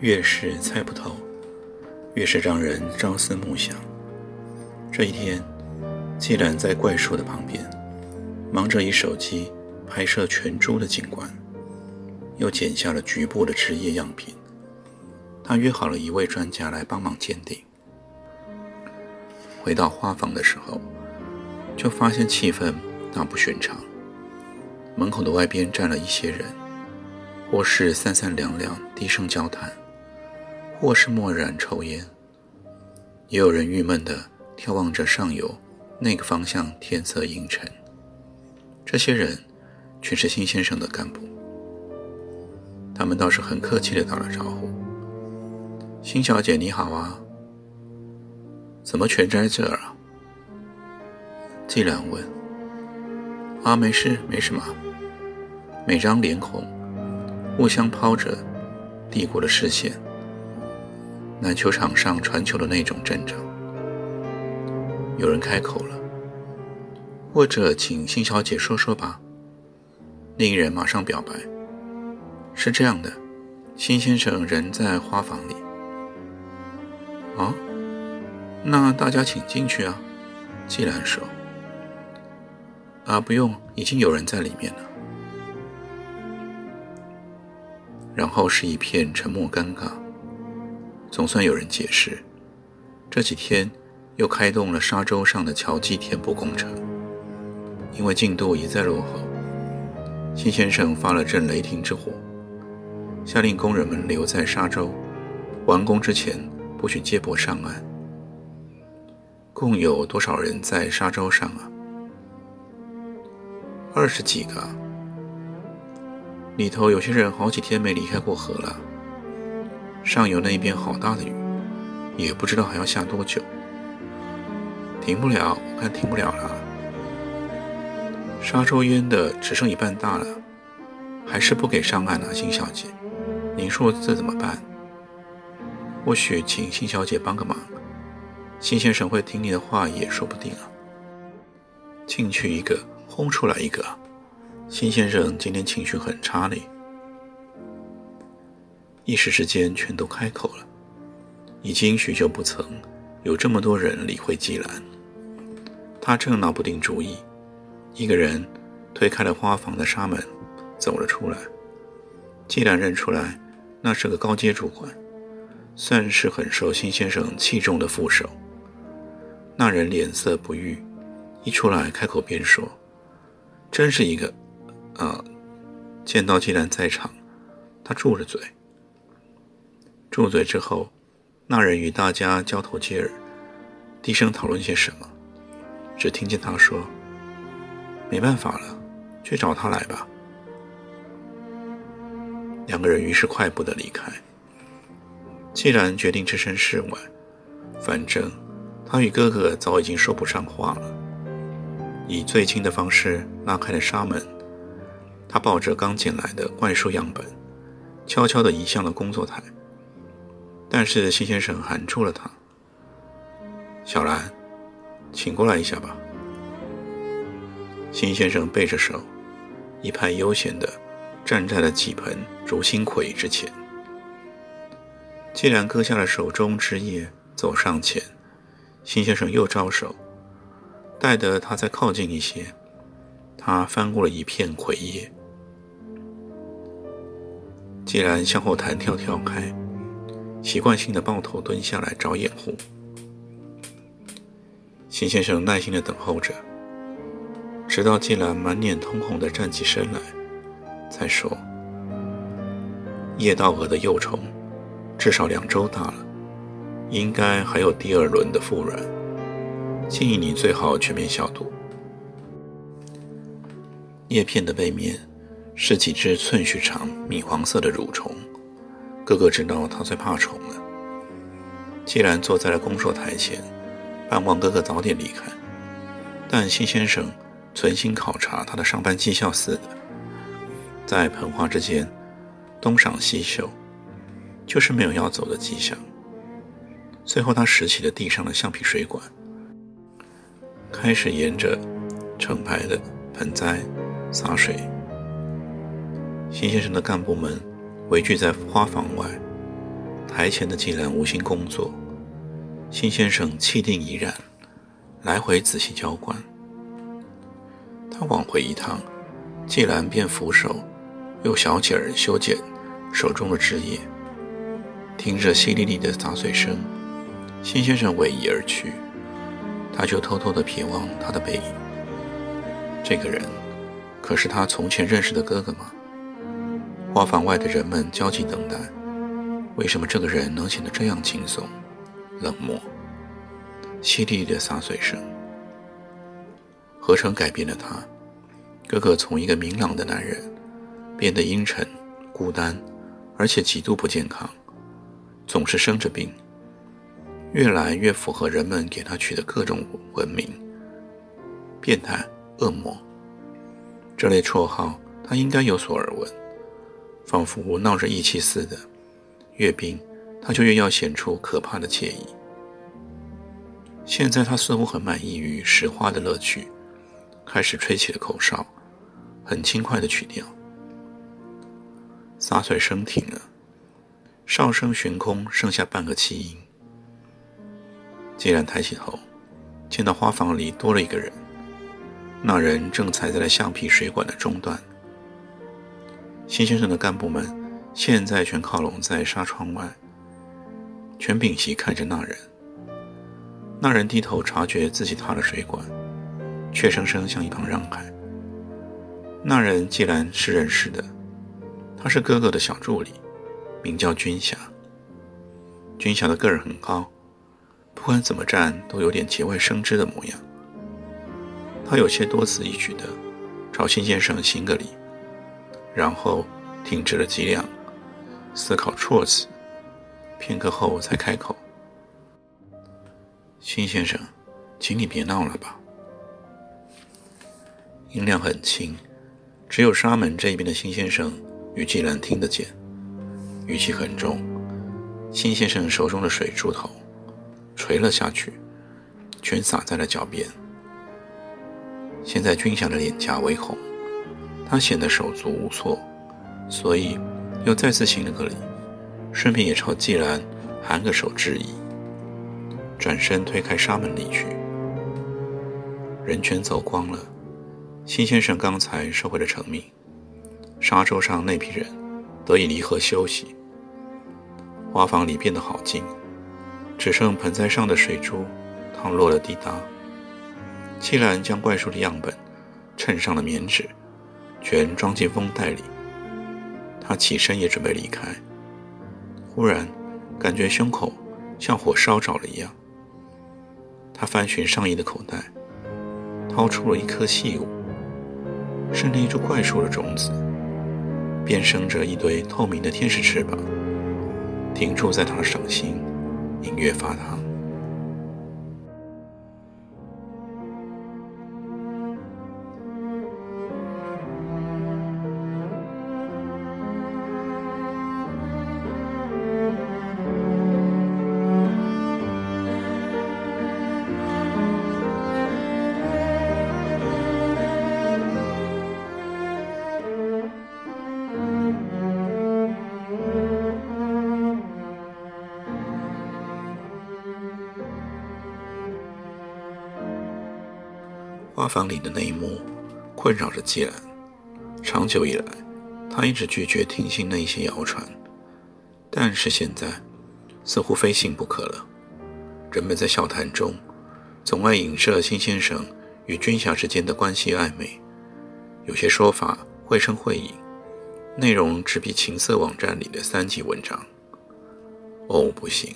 越是猜不透，越是让人朝思暮想。这一天，季然在怪树的旁边，忙着以手机拍摄全株的景观，又剪下了局部的枝叶样品。他约好了一位专家来帮忙鉴定。回到花房的时候，就发现气氛大不寻常。门口的外边站了一些人，或是三三两两低声交谈。或是默然抽烟，也有人郁闷地眺望着上游那个方向天色阴沉。这些人全是辛先生的干部，他们倒是很客气地打了招呼：“辛小姐你好啊，怎么全在这儿啊？”季然问：“啊，没事，没什么。”每张脸孔互相抛着帝国的视线。篮球场上传球的那种阵仗，有人开口了，或者请辛小姐说说吧。另一人马上表白：“是这样的，辛先生人在花房里。”啊，那大家请进去啊。季兰说：“啊，不用，已经有人在里面了。”然后是一片沉默，尴尬。总算有人解释，这几天又开动了沙洲上的桥基填补工程，因为进度一再落后，辛先生发了阵雷霆之火，下令工人们留在沙洲，完工之前不许接驳上岸。共有多少人在沙洲上啊？二十几个，里头有些人好几天没离开过河了。上游那边好大的雨，也不知道还要下多久。停不了，我看停不了了。沙洲淹的只剩一半大了，还是不给上岸啊，辛小姐，您说这怎么办？或许请辛小姐帮个忙，辛先生会听你的话也说不定啊。进去一个，轰出来一个，辛先生今天情绪很差呢。一时之间，全都开口了。已经许久不曾有这么多人理会季兰。他正闹不定主意，一个人推开了花房的纱门，走了出来。季兰认出来，那是个高阶主管，算是很受辛先生器重的副手。那人脸色不悦，一出来开口便说：“真是一个……啊！”见到季兰在场，他住着嘴。住嘴之后，那人与大家交头接耳，低声讨论些什么。只听见他说：“没办法了，去找他来吧。”两个人于是快步的离开。既然决定置身事外，反正他与哥哥早已经说不上话了。以最轻的方式拉开了纱门，他抱着刚捡来的怪兽样本，悄悄地移向了工作台。但是辛先生喊住了他：“小兰，请过来一下吧。”辛先生背着手，一派悠闲地站在了几盆竹心葵之前。既然割下了手中枝叶，走上前，辛先生又招手，待得他再靠近一些，他翻过了一片葵叶。既然向后弹跳跳开。习惯性的抱头蹲下来找掩护，秦先生耐心的等候着，直到季兰满脸通红的站起身来，才说：“叶道蛾的幼虫至少两周大了，应该还有第二轮的复卵。建议你最好全面消毒。叶片的背面是几只寸许长、米黄色的蠕虫。哥哥知道他最怕虫了。既然坐在了工作台前，盼望哥哥早点离开，但辛先生存心考察他的上班绩效似的，在盆花之间东赏西嗅，就是没有要走的迹象。最后，他拾起了地上的橡皮水管，开始沿着成排的盆栽洒水。辛先生的干部们围聚在花房外，台前的季兰无心工作。辛先生气定怡然，来回仔细浇灌。他往回一趟，季兰便扶手用小剪儿修剪手中的枝叶，听着淅沥沥的洒水声。辛先生逶迤而去，他就偷偷地瞥望他的背影。这个人，可是他从前认识的哥哥吗？花房外的人们焦急等待，为什么这个人能显得这样轻松、冷漠？淅沥沥的洒水声，何成改变了他？哥哥从一个明朗的男人，变得阴沉、孤单，而且极度不健康，总是生着病。越来越符合人们给他取的各种文名：变态、恶魔这类绰号，他应该有所耳闻，仿佛闹着义气似的。越冰，他就越要显出可怕的惬意。现在他似乎很满意于拾花的乐趣，开始吹起了口哨，很轻快的曲调。洒水声停了，哨声悬空，剩下半个气音。既然抬起头，见到花房里多了一个人，那人正踩在了橡皮水管的中段。辛先生的干部们现在全靠拢在纱窗外，全屏息看着那人。那人低头察觉自己踏了水管，怯生生向一旁让开。那人既然是认识的，他是哥哥的小助理，名叫军霞。军霞的个儿很高。不管怎么站，都有点节外生枝的模样。他有些多此一举的朝辛先生行个礼，然后挺直了脊梁，思考措辞，片刻后才开口：“辛先生，请你别闹了吧。”音量很轻，只有沙门这一边的辛先生与季兰听得见，语气很重。辛先生手中的水珠头。垂了下去，全洒在了脚边。现在军霞的脸颊微红，他显得手足无措，所以又再次行了个礼，顺便也朝季兰含个手致意，转身推开纱门离去。人全走光了，辛先生刚才收回了成命，沙洲上那批人得以离合休息。花房里变得好静。只剩盆栽上的水珠淌落了滴答。季兰将怪兽的样本衬上了棉纸，全装进封袋里。他起身也准备离开，忽然感觉胸口像火烧着了一样。他翻寻上衣的口袋，掏出了一颗细物，是那株怪树的种子，便生着一堆透明的天使翅膀，停驻在他的掌心。隐约发烫。花房里的那一幕困扰着季兰。长久以来，他一直拒绝听信那些谣传，但是现在似乎非信不可了。人们在笑谈中总爱影射辛先生与军霞之间的关系暧昧，有些说法绘声绘影，内容只比情色网站里的三级文章。哦，不行！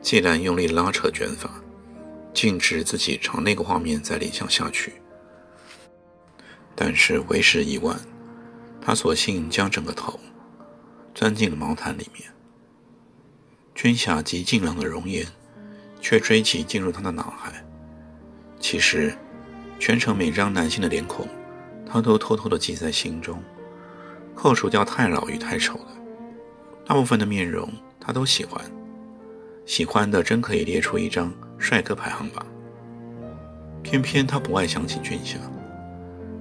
季兰用力拉扯卷发，禁止自己朝那个画面再联想下去。但是为时已晚，他索性将整个头钻进了毛毯里面。君霞极静朗的容颜，却追起进入他的脑海。其实，全程每张男性的脸孔，他都偷偷地记在心中。扣除掉太老与太丑的，大部分的面容他都喜欢。喜欢的真可以列出一张帅哥排行榜。偏偏他不爱想起君霞，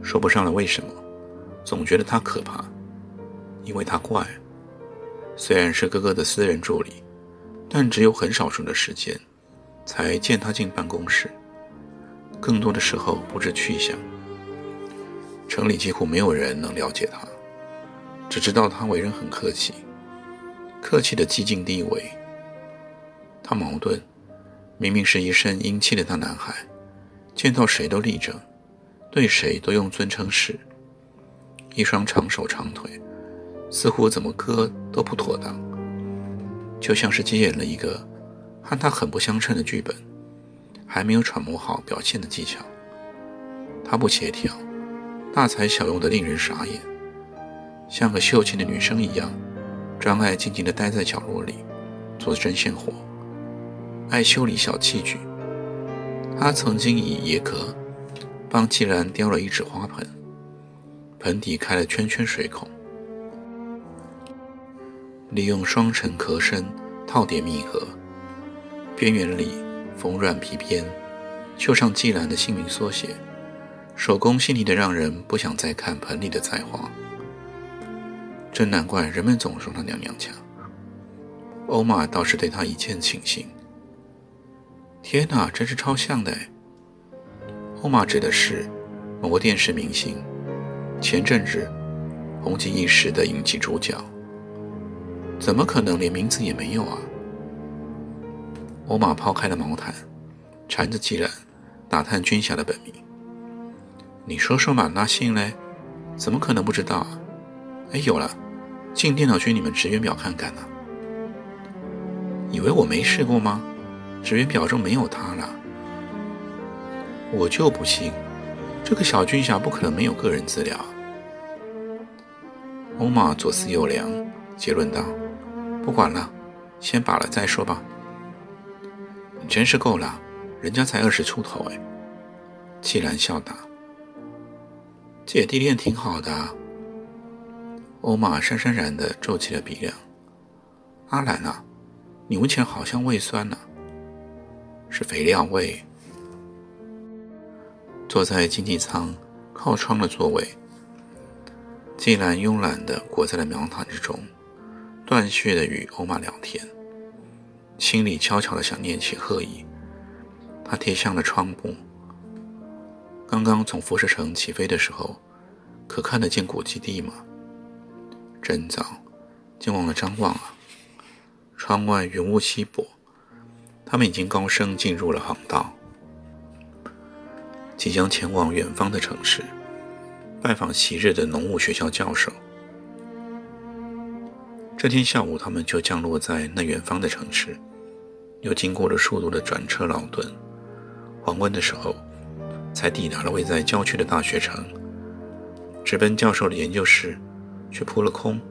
说不上来为什么，总觉得他可怕，因为他怪。虽然是哥哥的私人助理，但只有很少数的时间才见他进办公室，更多的时候不知去向。城里几乎没有人能了解他。只知道他为人很客气，客气的激进低微。他矛盾，明明是一身英气的大男孩，见到谁都立正，对谁都用尊称式，一双长手长腿，似乎怎么磕都不妥当，就像是接演了一个和他很不相称的剧本，还没有揣摩好表现的技巧。他不协调，大材小用的令人傻眼。像个秀气的女生一样，专爱静静地待在角落里，做针线活，爱修理小器具。他曾经以野壳帮季兰雕了一只花盆，盆底开了圈圈水孔，利用双层壳身套叠密合，边缘里缝软皮边，绣上季兰的姓名缩写，手工细腻的让人不想再看盆里的菜花。真难怪人们总说她娘娘腔。欧玛倒是对她一见倾心。天哪，真是超像的！欧玛指的是某个电视明星，前阵子红极一时的影集主角。怎么可能连名字也没有啊？欧玛抛开了毛毯，缠着季兰打探军霞的本名。你说说嘛，那信嘞？怎么可能不知道啊？哎，有了，进电脑去你们职员表看看呢。以为我没试过吗？职员表中没有他了。我就不信，这个小军侠不可能没有个人资料。欧玛左思右量，结论道：“不管了，先把了再说吧。”你真是够了，人家才二十出头哎。季兰笑答：“姐弟恋挺好的。”欧玛潸潸然地皱起了鼻梁。阿兰啊，你闻起来好像胃酸呢，是肥料味。坐在经济舱靠窗的座位，季兰慵懒地裹在了苗毯之中，断续地与欧玛聊天，心里悄悄地想念起贺乙。他贴向了窗布，刚刚从辐射城起飞的时候，可看得见古基地吗？真早，竟忘了张望啊！窗外云雾稀薄，他们已经高升进入了航道，即将前往远方的城市，拜访昔日的农务学校教授。这天下午，他们就降落在那远方的城市，又经过了数度的转车劳顿，黄昏的时候，才抵达了位在郊区的大学城，直奔教授的研究室。却扑了空，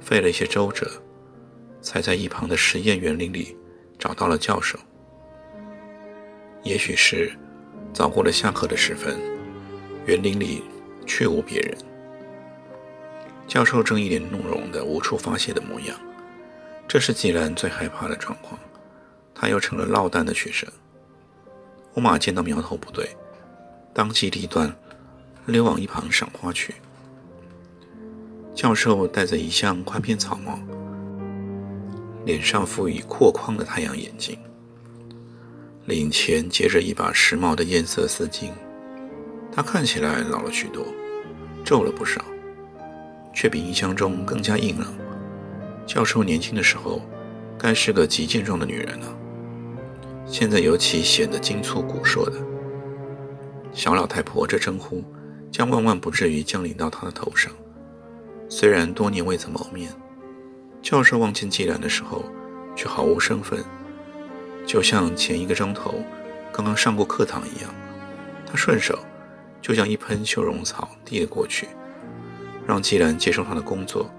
费了一些周折，才在一旁的实验园林里找到了教授。也许是早过了下课的时分，园林里却无别人。教授正一脸怒容的无处发泄的模样，这是季兰最害怕的状况。他又成了落单的学生。欧玛见到苗头不对，当机立断，溜往一旁赏花去。教授戴着一向宽边草帽，脸上附以阔框的太阳眼镜，领前结着一把时髦的艳色丝巾。他看起来老了许多，皱了不少，却比印象中更加硬朗。教授年轻的时候，该是个极健壮的女人了，现在尤其显得精粗骨瘦的。小老太婆这称呼，将万万不至于降临到他的头上。虽然多年未曾谋面，教授望见季然的时候，却毫无身份，就像前一个钟头刚刚上过课堂一样，他顺手就将一盆绣绒草递了过去，让季然接受他的工作，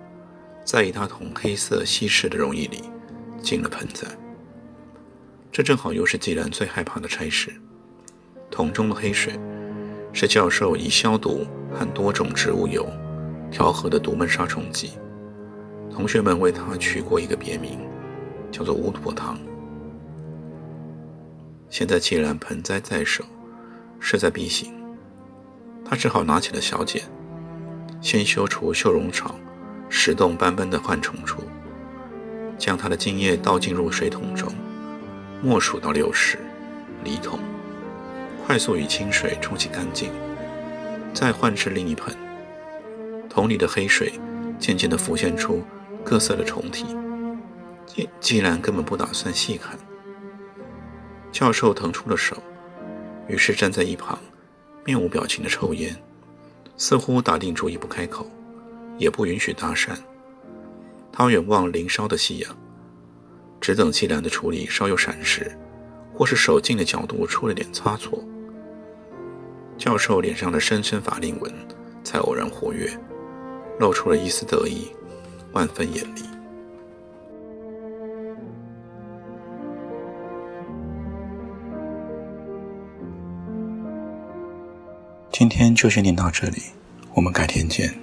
在一大桶黑色稀释的溶液里浸了盆栽。这正好又是季然最害怕的差事。桶中的黑水是教授以消毒和多种植物油调和的独门杀虫剂，同学们为他取过一个别名，叫做乌托汤。现在既然盆栽在手，势在必行，他只好拿起了小剪，先修除绣绒草石洞斑斑的患虫处，将它的茎叶倒进入水桶中，默数到六十，离桶，快速与清水冲洗干净，再换至另一盆。桶里的黑水渐渐地浮现出各色的虫体，既既然根本不打算细看。教授腾出了手，于是站在一旁，面无表情的抽烟，似乎打定主意不开口，也不允许搭讪。他远望林梢的夕阳，只等季兰的处理稍有闪失，或是手劲的角度出了点差错，教授脸上的深深法令纹才偶然活跃，露出了一丝得意，万分严厉。今天就先听到这里，我们改天见。